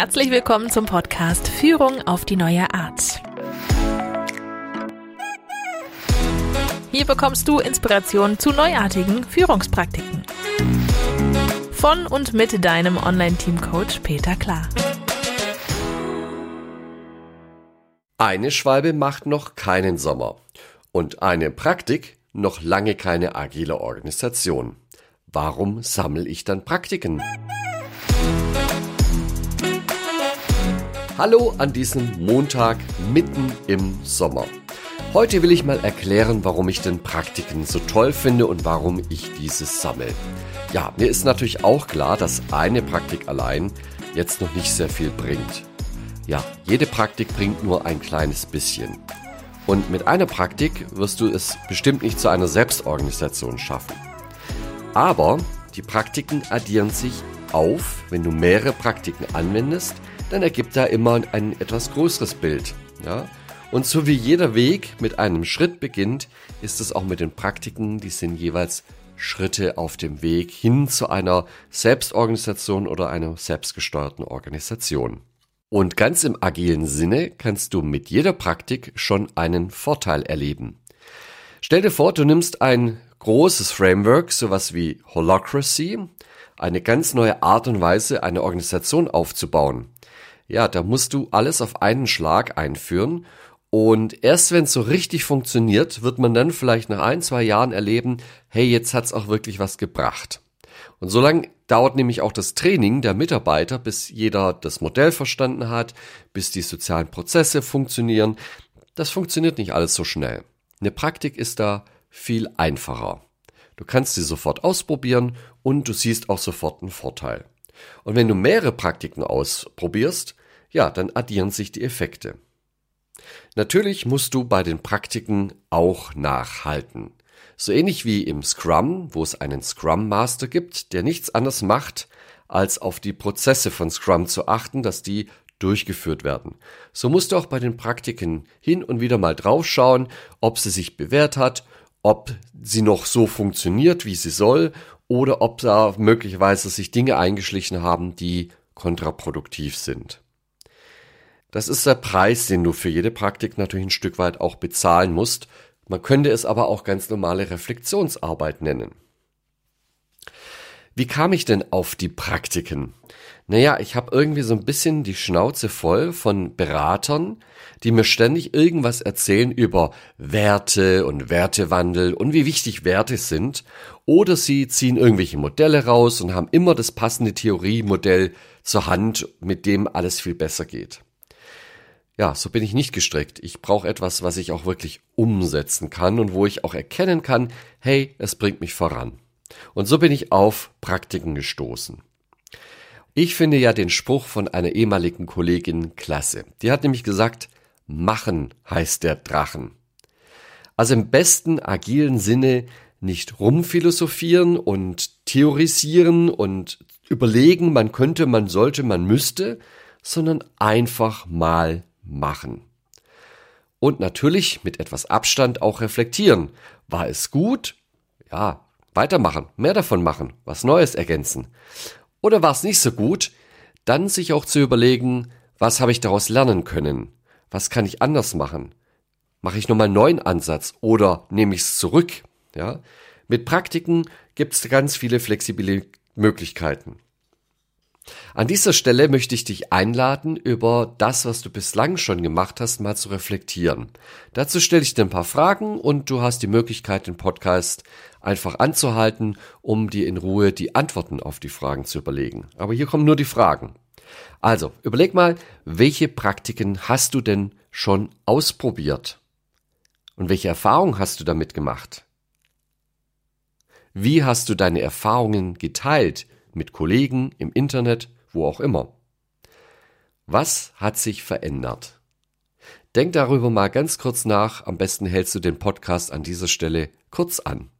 Herzlich willkommen zum Podcast Führung auf die neue Art. Hier bekommst du Inspiration zu neuartigen Führungspraktiken. Von und mit deinem Online-Team-Coach Peter Klar. Eine Schwalbe macht noch keinen Sommer und eine Praktik noch lange keine agile Organisation. Warum sammle ich dann Praktiken? Hallo an diesem Montag mitten im Sommer. Heute will ich mal erklären, warum ich den Praktiken so toll finde und warum ich dieses sammle. Ja, mir ist natürlich auch klar, dass eine Praktik allein jetzt noch nicht sehr viel bringt. Ja, jede Praktik bringt nur ein kleines bisschen. Und mit einer Praktik wirst du es bestimmt nicht zu einer Selbstorganisation schaffen. Aber die Praktiken addieren sich auf, wenn du mehrere Praktiken anwendest, dann ergibt da immer ein etwas größeres Bild. Ja? Und so wie jeder Weg mit einem Schritt beginnt, ist es auch mit den Praktiken, die sind jeweils Schritte auf dem Weg hin zu einer Selbstorganisation oder einer selbstgesteuerten Organisation. Und ganz im agilen Sinne kannst du mit jeder Praktik schon einen Vorteil erleben. Stell dir vor, du nimmst ein großes Framework, sowas wie Holacracy, eine ganz neue Art und Weise, eine Organisation aufzubauen. Ja, da musst du alles auf einen Schlag einführen und erst wenn es so richtig funktioniert, wird man dann vielleicht nach ein, zwei Jahren erleben, hey, jetzt hat's auch wirklich was gebracht. Und so lange dauert nämlich auch das Training der Mitarbeiter, bis jeder das Modell verstanden hat, bis die sozialen Prozesse funktionieren. Das funktioniert nicht alles so schnell. Eine Praktik ist da viel einfacher. Du kannst sie sofort ausprobieren und du siehst auch sofort einen Vorteil. Und wenn du mehrere Praktiken ausprobierst, ja, dann addieren sich die Effekte. Natürlich musst du bei den Praktiken auch nachhalten. So ähnlich wie im Scrum, wo es einen Scrum Master gibt, der nichts anderes macht, als auf die Prozesse von Scrum zu achten, dass die durchgeführt werden. So musst du auch bei den Praktiken hin und wieder mal draufschauen, ob sie sich bewährt hat, ob sie noch so funktioniert, wie sie soll, oder ob da möglicherweise sich Dinge eingeschlichen haben, die kontraproduktiv sind. Das ist der Preis, den du für jede Praktik natürlich ein Stück weit auch bezahlen musst. Man könnte es aber auch ganz normale Reflexionsarbeit nennen. Wie kam ich denn auf die Praktiken? Naja, ich habe irgendwie so ein bisschen die Schnauze voll von Beratern, die mir ständig irgendwas erzählen über Werte und Wertewandel und wie wichtig Werte sind. Oder sie ziehen irgendwelche Modelle raus und haben immer das passende Theoriemodell zur Hand, mit dem alles viel besser geht. Ja, so bin ich nicht gestrickt. Ich brauche etwas, was ich auch wirklich umsetzen kann und wo ich auch erkennen kann, hey, es bringt mich voran. Und so bin ich auf Praktiken gestoßen. Ich finde ja den Spruch von einer ehemaligen Kollegin klasse. Die hat nämlich gesagt, machen heißt der Drachen. Also im besten agilen Sinne nicht rumphilosophieren und theorisieren und überlegen, man könnte, man sollte, man müsste, sondern einfach mal machen. Und natürlich mit etwas Abstand auch reflektieren. War es gut? Ja, weitermachen, mehr davon machen, was Neues ergänzen. Oder war es nicht so gut? Dann sich auch zu überlegen, was habe ich daraus lernen können? Was kann ich anders machen? Mache ich nochmal einen neuen Ansatz oder nehme ich es zurück? Ja? Mit Praktiken gibt es ganz viele flexible Möglichkeiten. An dieser Stelle möchte ich dich einladen, über das, was du bislang schon gemacht hast, mal zu reflektieren. Dazu stelle ich dir ein paar Fragen und du hast die Möglichkeit, den Podcast einfach anzuhalten, um dir in Ruhe die Antworten auf die Fragen zu überlegen. Aber hier kommen nur die Fragen. Also, überleg mal, welche Praktiken hast du denn schon ausprobiert? Und welche Erfahrungen hast du damit gemacht? Wie hast du deine Erfahrungen geteilt mit Kollegen, im Internet, wo auch immer. Was hat sich verändert? Denk darüber mal ganz kurz nach, am besten hältst du den Podcast an dieser Stelle kurz an.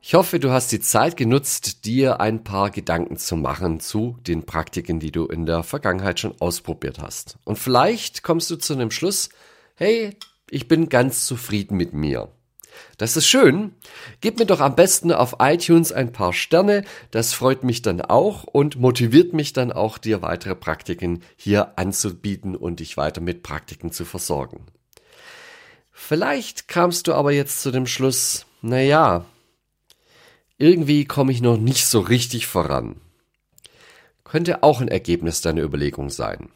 Ich hoffe, du hast die Zeit genutzt, dir ein paar Gedanken zu machen zu den Praktiken, die du in der Vergangenheit schon ausprobiert hast. Und vielleicht kommst du zu einem Schluss, hey, ich bin ganz zufrieden mit mir. Das ist schön. Gib mir doch am besten auf iTunes ein paar Sterne. Das freut mich dann auch und motiviert mich dann auch, dir weitere Praktiken hier anzubieten und dich weiter mit Praktiken zu versorgen. Vielleicht kamst du aber jetzt zu dem Schluss, na ja, irgendwie komme ich noch nicht so richtig voran. Könnte auch ein Ergebnis deiner Überlegung sein.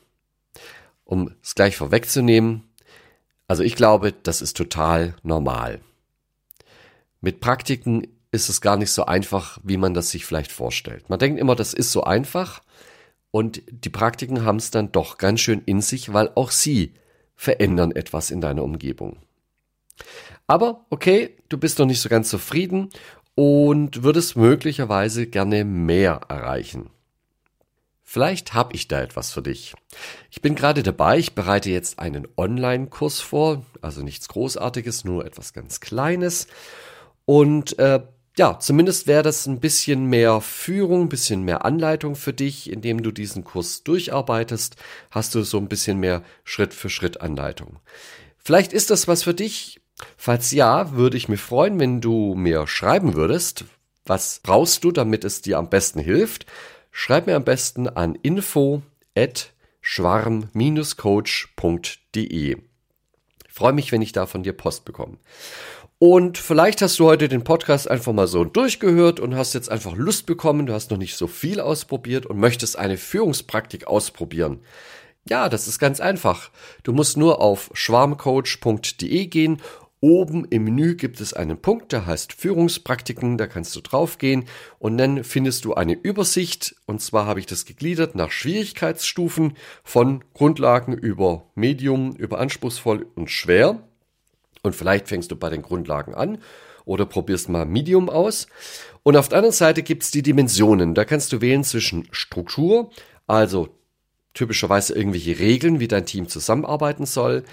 Um es gleich vorwegzunehmen, also ich glaube, das ist total normal. Mit Praktiken ist es gar nicht so einfach, wie man das sich vielleicht vorstellt. Man denkt immer, das ist so einfach und die Praktiken haben es dann doch ganz schön in sich, weil auch sie verändern etwas in deiner Umgebung. Aber okay, du bist noch nicht so ganz zufrieden und würdest möglicherweise gerne mehr erreichen. Vielleicht habe ich da etwas für dich. Ich bin gerade dabei, ich bereite jetzt einen Online-Kurs vor, also nichts Großartiges, nur etwas ganz Kleines. Und äh, ja, zumindest wäre das ein bisschen mehr Führung, ein bisschen mehr Anleitung für dich, indem du diesen Kurs durcharbeitest, hast du so ein bisschen mehr Schritt für Schritt Anleitung. Vielleicht ist das was für dich. Falls ja, würde ich mich freuen, wenn du mir schreiben würdest, was brauchst du, damit es dir am besten hilft. Schreib mir am besten an info at schwarm-coach.de. Freue mich, wenn ich da von dir Post bekomme. Und vielleicht hast du heute den Podcast einfach mal so durchgehört und hast jetzt einfach Lust bekommen, du hast noch nicht so viel ausprobiert und möchtest eine Führungspraktik ausprobieren. Ja, das ist ganz einfach. Du musst nur auf schwarmcoach.de gehen. Oben im Menü gibt es einen Punkt, der heißt Führungspraktiken, da kannst du draufgehen und dann findest du eine Übersicht und zwar habe ich das gegliedert nach Schwierigkeitsstufen von Grundlagen über Medium, über anspruchsvoll und schwer. Und vielleicht fängst du bei den Grundlagen an oder probierst mal Medium aus. Und auf der anderen Seite gibt's die Dimensionen. Da kannst du wählen zwischen Struktur, also typischerweise irgendwelche Regeln, wie dein Team zusammenarbeiten soll.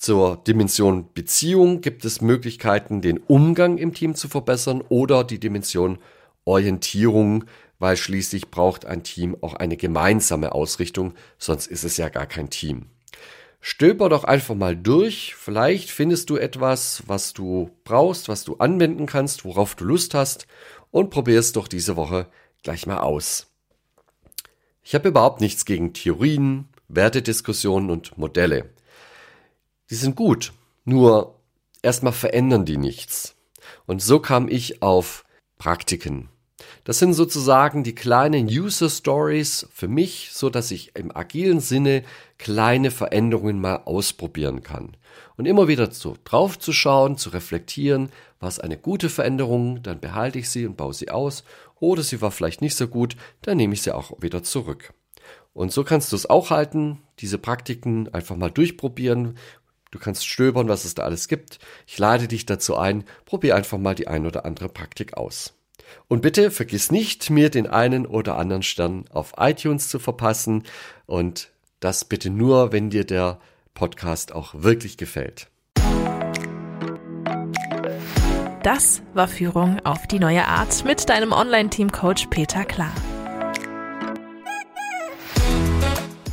Zur Dimension Beziehung gibt es Möglichkeiten, den Umgang im Team zu verbessern oder die Dimension Orientierung, weil schließlich braucht ein Team auch eine gemeinsame Ausrichtung, sonst ist es ja gar kein Team. Stöber doch einfach mal durch. Vielleicht findest du etwas, was du brauchst, was du anwenden kannst, worauf du Lust hast und probier es doch diese Woche gleich mal aus. Ich habe überhaupt nichts gegen Theorien, Wertediskussionen und Modelle. Die sind gut, nur erstmal verändern die nichts. Und so kam ich auf Praktiken. Das sind sozusagen die kleinen User Stories für mich, so dass ich im agilen Sinne kleine Veränderungen mal ausprobieren kann. Und immer wieder so drauf zu schauen, zu reflektieren, war es eine gute Veränderung, dann behalte ich sie und baue sie aus. Oder sie war vielleicht nicht so gut, dann nehme ich sie auch wieder zurück. Und so kannst du es auch halten, diese Praktiken einfach mal durchprobieren. Du kannst stöbern, was es da alles gibt. Ich lade dich dazu ein, probier einfach mal die ein oder andere Praktik aus. Und bitte vergiss nicht, mir den einen oder anderen Stern auf iTunes zu verpassen und das bitte nur, wenn dir der Podcast auch wirklich gefällt. Das war Führung auf die neue Art mit deinem Online-Team-Coach Peter Klar.